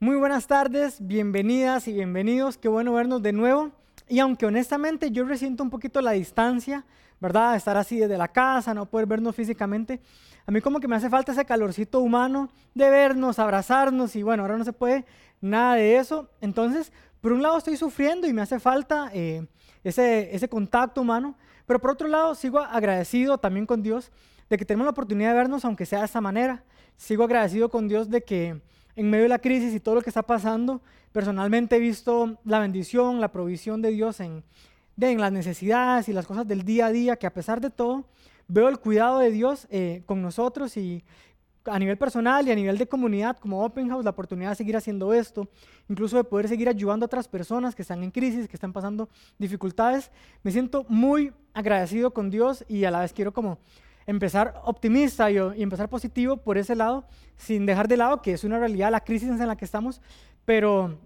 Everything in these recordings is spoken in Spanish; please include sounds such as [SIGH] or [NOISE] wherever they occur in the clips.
Muy buenas tardes, bienvenidas y bienvenidos. Qué bueno vernos de nuevo. Y aunque honestamente yo resiento un poquito la distancia, ¿verdad? Estar así desde la casa, no poder vernos físicamente. A mí como que me hace falta ese calorcito humano de vernos, abrazarnos y bueno, ahora no se puede nada de eso. Entonces, por un lado estoy sufriendo y me hace falta eh, ese, ese contacto humano, pero por otro lado sigo agradecido también con Dios de que tenemos la oportunidad de vernos aunque sea de esta manera. Sigo agradecido con Dios de que en medio de la crisis y todo lo que está pasando, personalmente he visto la bendición, la provisión de Dios en, las necesidades y las cosas del día a día, que a pesar de todo, veo el cuidado de Dios eh, con nosotros y a nivel personal y a nivel de comunidad como Open House, la oportunidad de seguir haciendo esto, incluso de poder seguir ayudando a otras personas que están en crisis, que están pasando dificultades. Me siento muy agradecido con Dios y a la vez quiero como empezar optimista y, empezar positivo por ese lado, sin dejar de lado que es una realidad la crisis en la que estamos, pero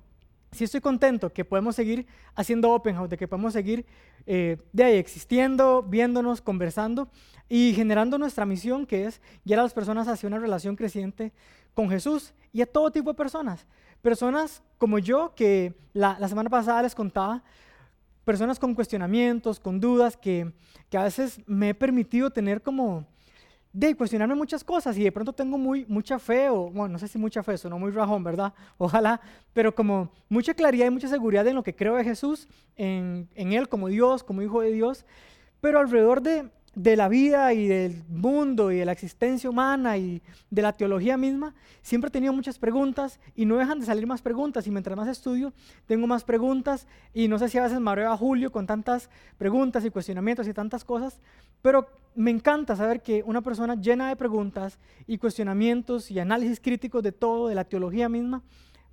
sí estoy contento que podemos seguir haciendo Open House, de que podemos seguir eh, de ahí existiendo, viéndonos, conversando y generando nuestra misión, que es guiar a las personas hacia una relación creciente con Jesús y a todo tipo de personas. Personas como yo, que la, la semana pasada les contaba, personas con cuestionamientos, con dudas, que, que a veces me he permitido tener como de cuestionarme muchas cosas y de pronto tengo muy, mucha fe, o bueno, no sé si mucha fe, no muy rajón, ¿verdad? [LAUGHS] Ojalá, pero como mucha claridad y mucha seguridad en lo que creo de Jesús, en, en Él como Dios, como Hijo de Dios, pero alrededor de, de la vida y del mundo y de la existencia humana y de la teología misma, siempre he tenido muchas preguntas y no dejan de salir más preguntas. Y mientras más estudio tengo más preguntas. Y no sé si a veces mareo a Julio con tantas preguntas y cuestionamientos y tantas cosas, pero me encanta saber que una persona llena de preguntas y cuestionamientos y análisis críticos de todo, de la teología misma,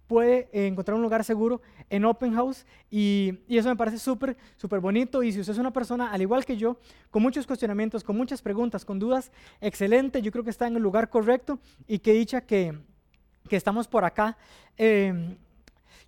puede eh, encontrar un lugar seguro en Open House y, eso me parece súper, súper bonito. Y si usted es una persona, al igual que yo, con muchos cuestionamientos, con muchas preguntas, con dudas, excelente, yo creo que está en el lugar correcto. Y que dicha que, que estamos por acá. Em,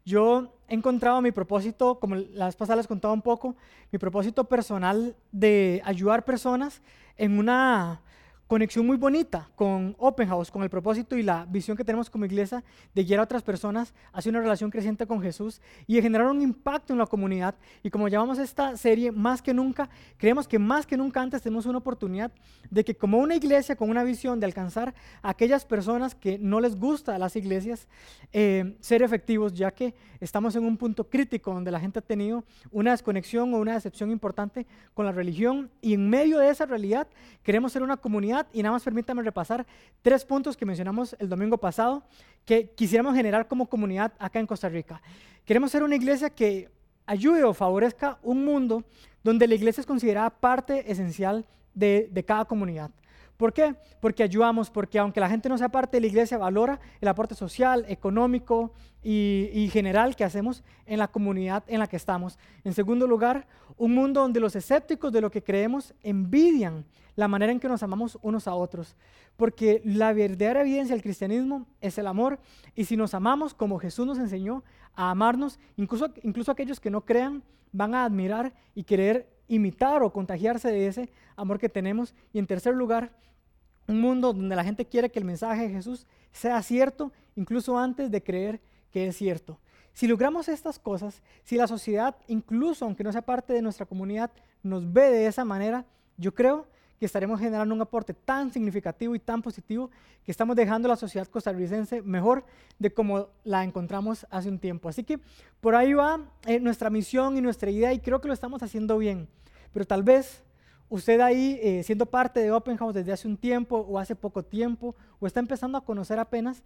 yo he encontrado mi propósito, como las pasadas les contaba un poco, mi propósito personal de ayudar personas en una conexión muy bonita con Open House, con el propósito y la visión que tenemos como iglesia de guiar a otras personas hacia una relación creciente con Jesús y de generar un impacto en la comunidad. Y como llamamos esta serie, más que nunca, creemos que más que nunca antes tenemos una oportunidad de que como una iglesia con una visión de alcanzar a aquellas personas que no les gusta a las iglesias, eh, ser efectivos, ya que estamos en un punto crítico donde la gente ha tenido una desconexión o una decepción importante con la religión y en medio de esa realidad queremos ser una comunidad y nada más permítame repasar tres puntos que mencionamos el domingo pasado que quisiéramos generar como comunidad acá en Costa Rica. Queremos ser una iglesia que ayude o favorezca un mundo donde la iglesia es considerada parte esencial de, de cada comunidad. ¿Por qué? Porque ayudamos, porque aunque la gente no sea parte de la iglesia, valora el aporte social, económico y, general que hacemos en la comunidad en la que estamos. En segundo lugar, un mundo donde los escépticos de lo que creemos envidian la manera en que nos amamos unos a otros. Porque la verdadera evidencia del cristianismo es el amor. Y si nos amamos como Jesús nos enseñó a amarnos, incluso, incluso aquellos que no crean van a admirar y querer imitar o contagiarse de ese amor que tenemos. Y en tercer lugar, un mundo donde la gente quiere que el mensaje de Jesús sea cierto, incluso antes de creer que es cierto. Si logramos estas cosas, si la sociedad, incluso aunque no sea parte de nuestra comunidad, nos ve de esa manera, yo creo que estaremos generando un aporte tan significativo y tan positivo que estamos dejando la sociedad costarricense mejor de como la encontramos hace un tiempo. Así que por ahí va eh, nuestra misión y nuestra idea y creo que lo estamos haciendo bien. Pero tal vez usted ahí, eh, siendo parte de Open House desde hace un tiempo o hace poco tiempo, o está empezando a conocer apenas,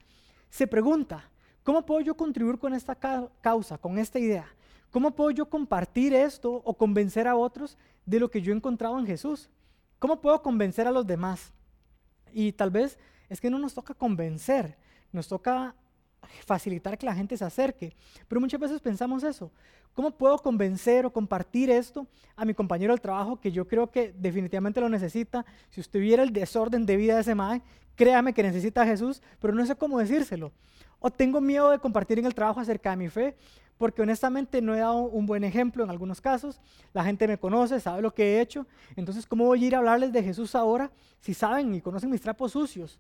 se pregunta, ¿cómo puedo yo contribuir con esta causa, con esta idea? ¿Cómo puedo yo compartir esto o convencer a otros de lo que yo he encontrado en Jesús? ¿Cómo puedo convencer a los demás? Y tal vez es que no nos toca convencer, nos toca facilitar que la gente se acerque. Pero muchas veces pensamos eso. ¿Cómo puedo convencer o compartir esto a mi compañero del trabajo que yo creo que definitivamente lo necesita? Si usted viera el desorden de vida de ese mae, créame que necesita a Jesús, pero no sé cómo decírselo. O tengo miedo de compartir en el trabajo acerca de mi fe, porque honestamente no he dado un buen ejemplo en algunos casos. La gente me conoce, sabe lo que he hecho. Entonces, ¿cómo voy a ir a hablarles de Jesús ahora si saben y conocen mis trapos sucios?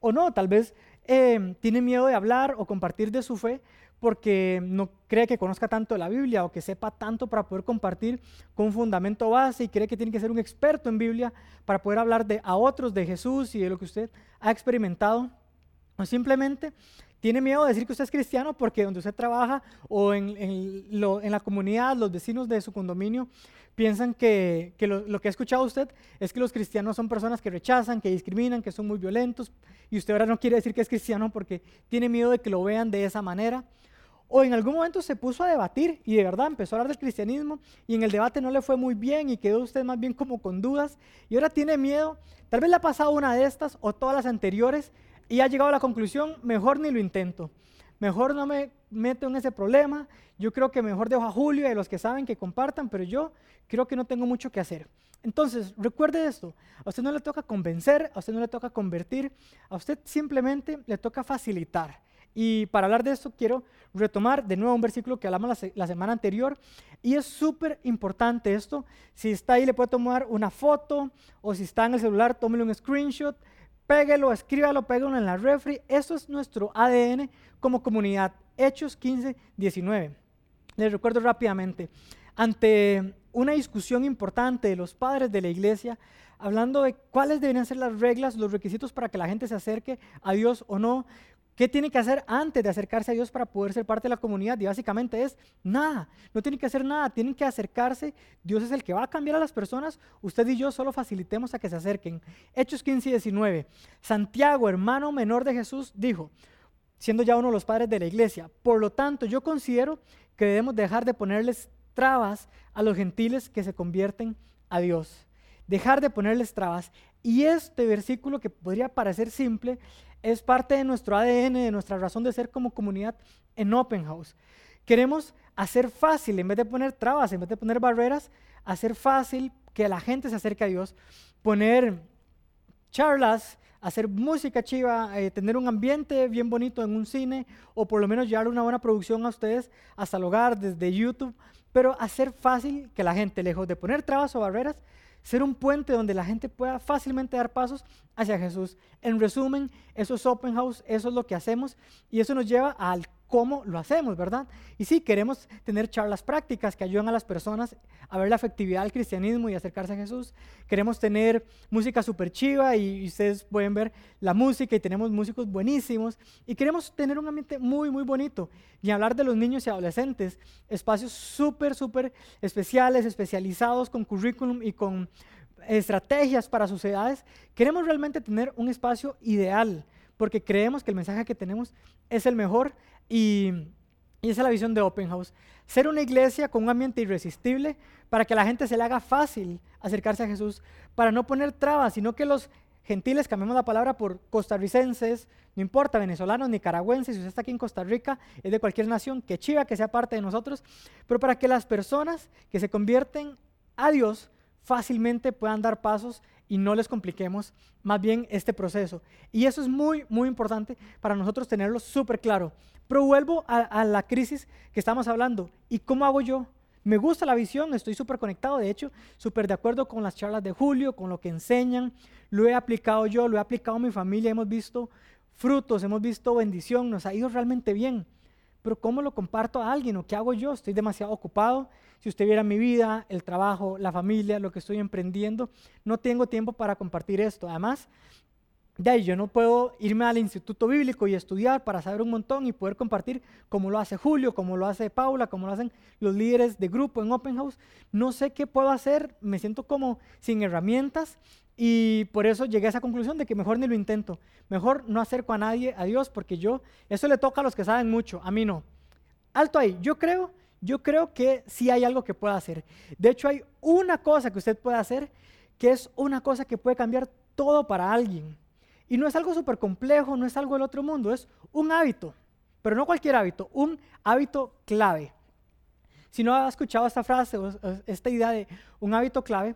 O no, tal vez eh, tiene miedo de hablar o compartir de su fe porque no cree que conozca tanto la Biblia o que sepa tanto para poder compartir con un fundamento base y cree que tiene que ser un experto en Biblia para poder hablar de, a otros de Jesús y de lo que usted ha experimentado. O simplemente tiene miedo de decir que usted es cristiano porque donde usted trabaja o en, la comunidad, los vecinos de su condominio piensan que, que lo, lo, que ha escuchado usted es que los cristianos son personas que rechazan, que discriminan, que son muy violentos y usted ahora no quiere decir que es cristiano porque tiene miedo de que lo vean de esa manera. O en algún momento se puso a debatir y de verdad empezó a hablar del cristianismo y en el debate no le fue muy bien y quedó usted más bien como con dudas y ahora tiene miedo. Tal vez le ha pasado una de estas o todas las anteriores y ha llegado a la conclusión, mejor ni lo intento. Mejor no me meto en ese problema. Yo creo que mejor dejo a Julio y a los que saben que compartan, pero yo creo que no tengo mucho que hacer. Entonces, recuerde esto, a usted no le toca convencer, a usted no le toca convertir, a usted simplemente le toca facilitar. Y para hablar de esto quiero retomar de nuevo un versículo que hablamos la, semana anterior. Y es súper importante esto. Si está ahí le puede tomar una foto o si está en el celular, tómele un screenshot, péguelo, escríbalo, péguelo en la refri. Eso es nuestro ADN como comunidad. Hechos 15, 19. Les recuerdo rápidamente. Ante una discusión importante de los padres de la iglesia, hablando de cuáles deberían ser las reglas, los requisitos para que la gente se acerque a Dios o no, ¿Qué tiene que hacer antes de acercarse a Dios para poder ser parte de la comunidad? Y básicamente es nada, no tienen que hacer nada, tienen que acercarse. Dios es el que va a cambiar a las personas. Usted y yo solo facilitemos a que se acerquen. Hechos 15 y 19. Santiago, hermano menor de Jesús, dijo, siendo ya uno de los padres de la iglesia, por lo tanto yo considero que debemos dejar de ponerles trabas a los gentiles que se convierten a Dios. Dejar de ponerles trabas. Y este versículo que podría parecer simple es parte de nuestro ADN, de nuestra razón de ser como comunidad en Open House. Queremos hacer fácil, en vez de poner trabas, en vez de poner barreras, hacer fácil que la gente se acerque a Dios, poner charlas, hacer música chiva, eh, tener un ambiente bien bonito en un cine o por lo menos llevar una buena producción a ustedes hasta el hogar desde YouTube, pero hacer fácil que la gente, lejos de poner trabas o barreras, ser un puente donde la gente pueda fácilmente dar pasos hacia Jesús. En resumen, eso es Open House, eso es lo que hacemos y eso nos lleva al cómo lo hacemos, ¿verdad? Y sí, queremos tener charlas prácticas que ayuden a las personas a ver la efectividad del cristianismo y acercarse a Jesús. Queremos tener música súper chiva y ustedes pueden ver la música y tenemos músicos buenísimos. Y queremos tener un ambiente muy, muy bonito. Y hablar de los niños y adolescentes, espacios súper, súper especiales, especializados con currículum y con estrategias para sus edades. Queremos realmente tener un espacio ideal porque creemos que el mensaje que tenemos es el mejor y, esa es la visión de Open House. Ser una iglesia con un ambiente irresistible para que a la gente se le haga fácil acercarse a Jesús, para no poner trabas, sino que los gentiles, cambiemos la palabra por costarricenses, no importa, venezolanos, nicaragüenses, si usted está aquí en Costa Rica, es de cualquier nación, que chiva que sea parte de nosotros, pero para que las personas que se convierten a Dios fácilmente puedan dar pasos y no les compliquemos más bien este proceso. Y eso es muy, muy importante para nosotros tenerlo súper claro. Pero vuelvo a, la crisis que estamos hablando. ¿Y cómo hago yo? Me gusta la visión, estoy súper conectado, de hecho, súper de acuerdo con las charlas de Julio, con lo que enseñan. Lo he aplicado yo, lo he aplicado mi familia, hemos visto frutos, hemos visto bendición, nos ha ido realmente bien. Pero ¿cómo lo comparto a alguien o qué hago yo? Estoy demasiado ocupado, si usted viera mi vida, el trabajo, la familia, lo que estoy emprendiendo, no tengo tiempo para compartir esto. Además, de ahí yo no puedo irme al instituto bíblico y estudiar para saber un montón y poder compartir como lo hace Julio, como lo hace Paula, como lo hacen los líderes de grupo en Open House. No sé qué puedo hacer, me siento como sin herramientas y por eso llegué a esa conclusión de que mejor ni lo intento. Mejor no acerco a nadie a Dios porque yo, eso le toca a los que saben mucho, a mí no. Alto ahí, yo creo yo creo que sí hay algo que pueda hacer. De hecho, hay una cosa que usted puede hacer que es una cosa que puede cambiar todo para alguien. Y no es algo súper complejo, no es algo del otro mundo, es un hábito. Pero no cualquier hábito, un hábito clave. Si no ha escuchado esta frase o esta idea de un hábito clave,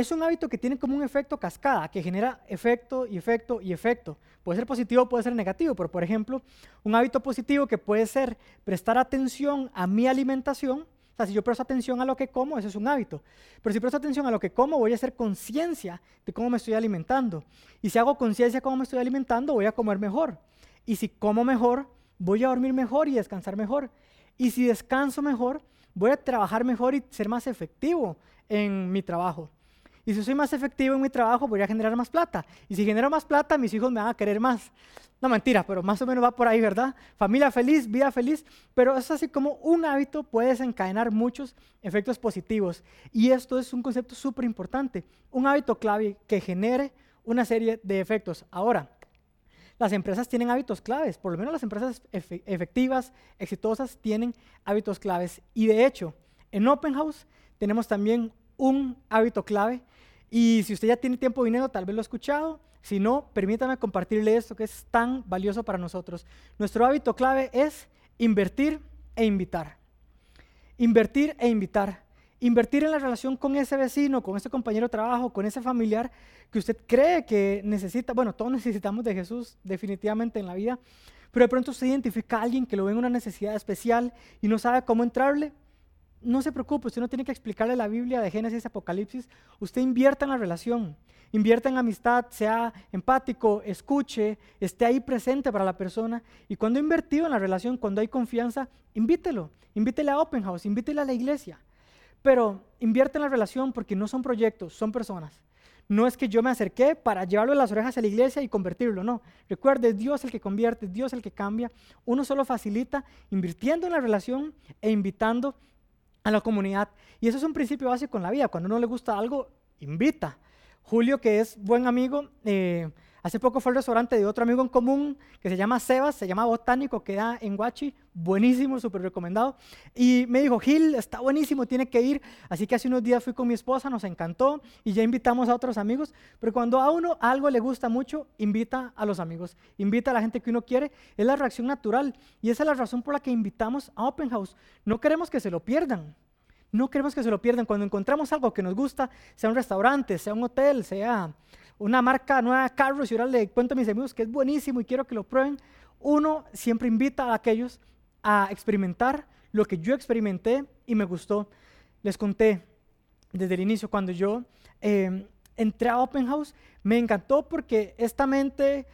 es un hábito que tiene como un efecto cascada, que genera efecto y efecto y efecto. Puede ser positivo, puede ser negativo, pero por ejemplo, un hábito positivo que puede ser prestar atención a mi alimentación. O sea, si yo presto atención a lo que como, eso es un hábito. Pero si presto atención a lo que como, voy a hacer conciencia de cómo me estoy alimentando. Y si hago conciencia de cómo me estoy alimentando, voy a comer mejor. Y si como mejor, voy a dormir mejor y descansar mejor. Y si descanso mejor, voy a trabajar mejor y ser más efectivo en mi trabajo. Y si soy más efectivo en mi trabajo, voy a generar más plata. Y si genero más plata, mis hijos me van a querer más. No mentira, pero más o menos va por ahí, ¿verdad? Familia feliz, vida feliz. Pero es así como un hábito puede desencadenar muchos efectos positivos. Y esto es un concepto súper importante. Un hábito clave que genere una serie de efectos. Ahora, las empresas tienen hábitos claves. Por lo menos las empresas efectivas, exitosas, tienen hábitos claves. Y de hecho, en Open House tenemos también un hábito clave y si usted ya tiene tiempo viniendo, tal vez lo ha escuchado. Si no, permítame compartirle esto que es tan valioso para nosotros. Nuestro hábito clave es invertir e invitar. Invertir e invitar. Invertir en la relación con ese vecino, con ese compañero de trabajo, con ese familiar que usted cree que necesita. Bueno, todos necesitamos de Jesús definitivamente en la vida, pero de pronto usted identifica a alguien que lo ve en una necesidad especial y no sabe cómo entrarle no se preocupe, usted no tiene que explicarle la Biblia de Génesis Apocalipsis, usted invierta en la relación, invierta en amistad, sea empático, escuche, esté ahí presente para la persona. Y cuando ha invertido en la relación, cuando hay confianza, invítelo, invítele a Open House, invítele a la iglesia. Pero invierte en la relación porque no son proyectos, son personas. No es que yo me acerqué para llevarlo de las orejas a la iglesia y convertirlo, no. Recuerde, Dios el que convierte, Dios el que cambia. Uno solo facilita invirtiendo en la relación e invitando a la comunidad. Y eso es un principio básico en la vida. Cuando uno le gusta algo, invita. Julio, que es buen amigo, eh, hace poco fue al restaurante de otro amigo en común que se llama Sebas, se llama Botánico, queda en Huachi, buenísimo, súper recomendado. Y me dijo, Gil, está buenísimo, tiene que ir. Así que hace unos días fui con mi esposa, nos encantó y ya invitamos a otros amigos. Pero cuando a uno algo le gusta mucho, invita a los amigos, invita a la gente que uno quiere. Es la reacción natural y esa es la razón por la que invitamos a Open House. No queremos que se lo pierdan. No queremos que se lo pierdan. Cuando encontramos algo que nos gusta, sea un restaurante, sea un hotel, sea una marca nueva, carros, y ahora le cuento a mis amigos que es buenísimo y quiero que lo prueben, uno siempre invita a aquellos a experimentar lo que yo experimenté y me gustó. Les conté desde el inicio, cuando yo eh, entré a Open House, me encantó porque esta mente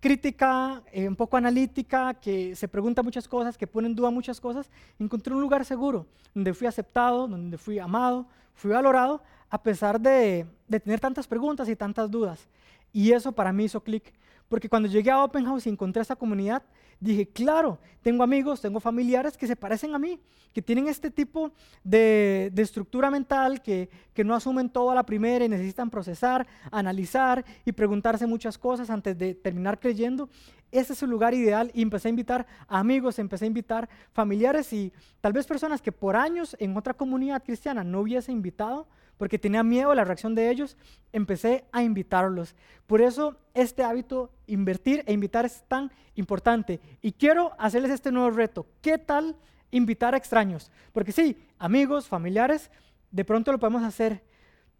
crítica, eh, un poco analítica, que se pregunta muchas cosas, que pone en duda muchas cosas, encontré un lugar seguro, donde fui aceptado, donde fui amado, fui valorado, a pesar de, tener tantas preguntas y tantas dudas. Y eso para mí hizo clic, porque cuando llegué a Open House y encontré esa comunidad, dije, claro, tengo amigos, tengo familiares que se parecen a mí, que tienen este tipo de, estructura mental, que, que, no asumen todo a la primera y necesitan procesar, analizar y preguntarse muchas cosas antes de terminar creyendo. Ese es el lugar ideal y empecé a invitar amigos, empecé a invitar familiares y tal vez personas que por años en otra comunidad cristiana no hubiese invitado, porque tenía miedo a la reacción de ellos, empecé a invitarlos. Por eso este hábito, invertir e invitar, es tan importante. Y quiero hacerles este nuevo reto. ¿Qué tal invitar a extraños? Porque sí, amigos, familiares, de pronto lo podemos hacer.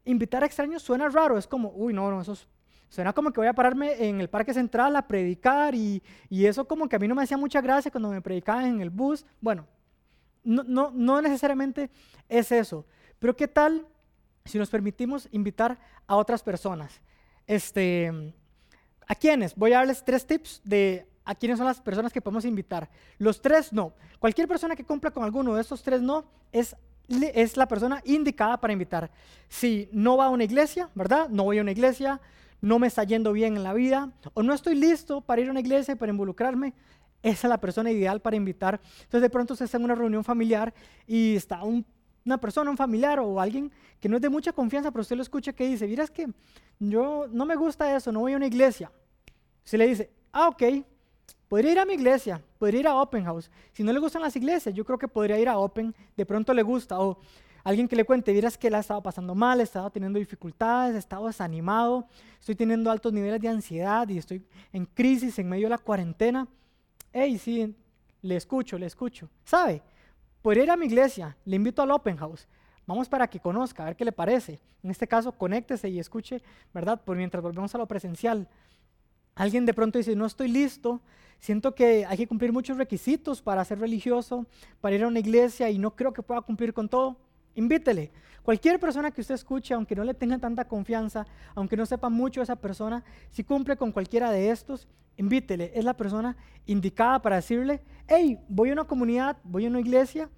Invitar a extraños suena raro, es como, uy, no, no, eso suena como que voy a pararme en el parque central a predicar y, y eso como que a mí no me hacía mucha gracia cuando me predicaban en el bus. Bueno, no, no, no necesariamente es eso. Pero ¿qué tal si nos permitimos invitar a otras personas. Este, ¿A quiénes? Voy a darles tres tips de a quiénes son las personas que podemos invitar. Los tres no. Cualquier persona que cumpla con alguno de estos tres no es, es la persona indicada para invitar. Si no va a una iglesia, ¿verdad? No voy a una iglesia, no me está yendo bien en la vida, o no estoy listo para ir a una iglesia y para involucrarme, esa es la persona ideal para invitar. Entonces de pronto usted está en una reunión familiar y está un una persona, un familiar o alguien que no es de mucha confianza, pero usted lo escucha que dice, miras que yo no me gusta eso, no voy a una iglesia. Se le dice, ah, ok, podría ir a mi iglesia, podría ir a Open House. Si no le gustan las iglesias, yo creo que podría ir a Open, de pronto le gusta. O alguien que le cuente, miras que ha estado pasando mal, ha estado teniendo dificultades, ha estado desanimado, estoy teniendo altos niveles de ansiedad y estoy en crisis en medio de la cuarentena. Hey, sí, le escucho, le escucho. ¿Sabe? Podría ir a mi iglesia, le invito al Open House. Vamos para que conozca, a ver qué le parece. En este caso, conéctese y escuche, ¿verdad? Por mientras volvemos a lo presencial. Alguien de pronto dice, no estoy listo, siento que hay que cumplir muchos requisitos para ser religioso, para ir a una iglesia y no creo que pueda cumplir con todo. Invítele. Cualquier persona que usted escuche, aunque no le tenga tanta confianza, aunque no sepa mucho esa persona, si cumple con cualquiera de estos, invítele. Es la persona indicada para decirle, hey, voy a una comunidad, voy a una iglesia,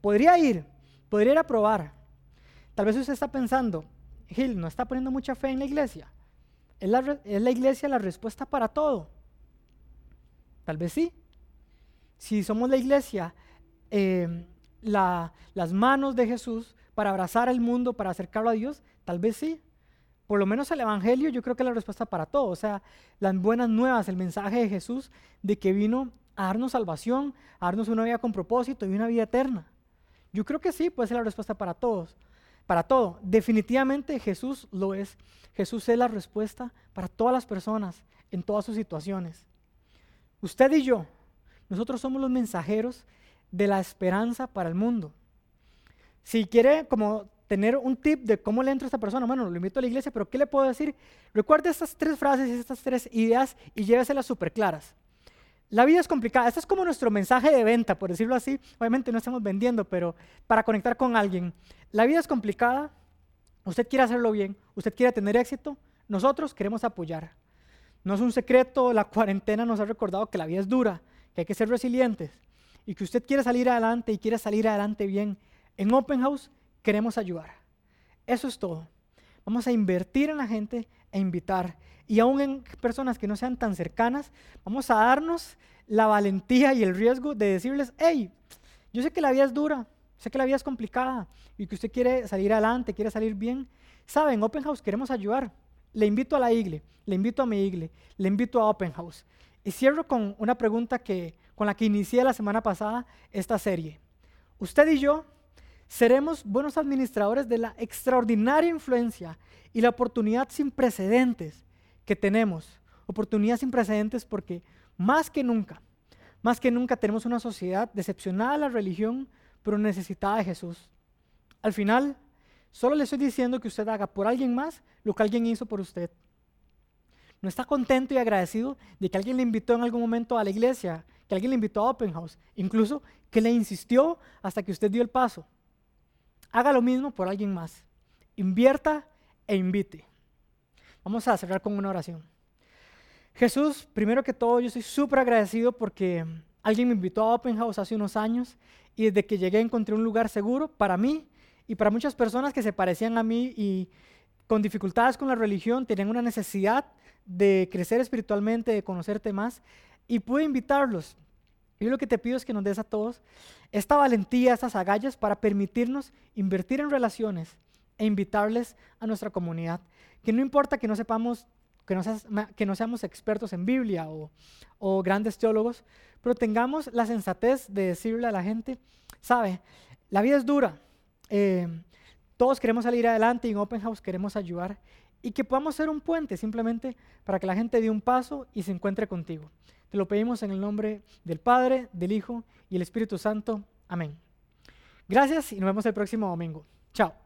podría ir, podría ir a probar. Tal vez usted está pensando, Gil, no está poniendo mucha fe en la iglesia. ¿Es la, ¿Es la, iglesia la respuesta para todo? Tal vez sí. Si somos la iglesia, eh, la, las manos de Jesús para abrazar al mundo, para acercarlo a Dios, tal vez sí. Por lo menos el Evangelio yo creo que es la respuesta para todo. O sea, las buenas nuevas, el mensaje de Jesús de que vino a darnos salvación, a darnos una vida con propósito y una vida eterna. Yo creo que sí, puede ser la respuesta para todos para todo. Definitivamente Jesús lo es. Jesús es la respuesta para todas las personas en todas sus situaciones. Usted y yo, nosotros somos los mensajeros de la esperanza para el mundo. Si quiere como tener un tip de cómo le entra a esta persona, bueno, lo invito a la iglesia, pero ¿qué le puedo decir? Recuerde estas tres frases y estas tres ideas y lléveselas súper claras. La vida es complicada. Este es como nuestro mensaje de venta, por decirlo así. Obviamente no estamos vendiendo, pero para conectar con alguien. La vida es complicada. Usted quiere hacerlo bien. Usted quiere tener éxito. Nosotros queremos apoyar. No es un secreto. La cuarentena nos ha recordado que la vida es dura, que hay que ser resilientes y que usted quiere salir adelante y quiere salir adelante bien. En Open House queremos ayudar. Eso es todo. Vamos a invertir en la gente e invitar y aún en personas que no sean tan cercanas, vamos a darnos la valentía y el riesgo de decirles, hey, yo sé que la vida es dura, sé que la vida es complicada y que usted quiere salir adelante, quiere salir bien. Saben, Open House queremos ayudar. Le invito a la igle, le invito a mi igle, le invito a Open House. Y cierro con una pregunta que, con la que inicié la semana pasada esta serie. Usted y yo seremos buenos administradores de la extraordinaria influencia y la oportunidad sin precedentes que tenemos, oportunidades sin precedentes porque más que nunca, más que nunca tenemos una sociedad decepcionada de la religión, pero necesitada de Jesús. Al final, solo le estoy diciendo que usted haga por alguien más lo que alguien hizo por usted. No está contento y agradecido de que alguien le invitó en algún momento a la iglesia, que alguien le invitó a Open House, incluso que le insistió hasta que usted dio el paso. Haga lo mismo por alguien más. Invierta e invite. Vamos a cerrar con una oración. Jesús, primero que todo, yo estoy súper agradecido porque alguien me invitó a Open House hace unos años y desde que llegué encontré un lugar seguro para mí y para muchas personas que se parecían a mí y con dificultades con la religión, tenían una necesidad de crecer espiritualmente, de conocerte más y pude invitarlos. Yo lo que te pido es que nos des a todos esta valentía, estas agallas para permitirnos invertir en relaciones e invitarles a nuestra comunidad que no importa que no sepamos, que no, que no seamos expertos en Biblia o, o, grandes teólogos, pero tengamos la sensatez de decirle a la gente, sabe, la vida es dura, eh, todos queremos salir adelante y en Open House queremos ayudar y que podamos ser un puente simplemente para que la gente dé un paso y se encuentre contigo. Te lo pedimos en el nombre del Padre, del Hijo y el Espíritu Santo. Amén. Gracias y nos vemos el próximo domingo. Chao.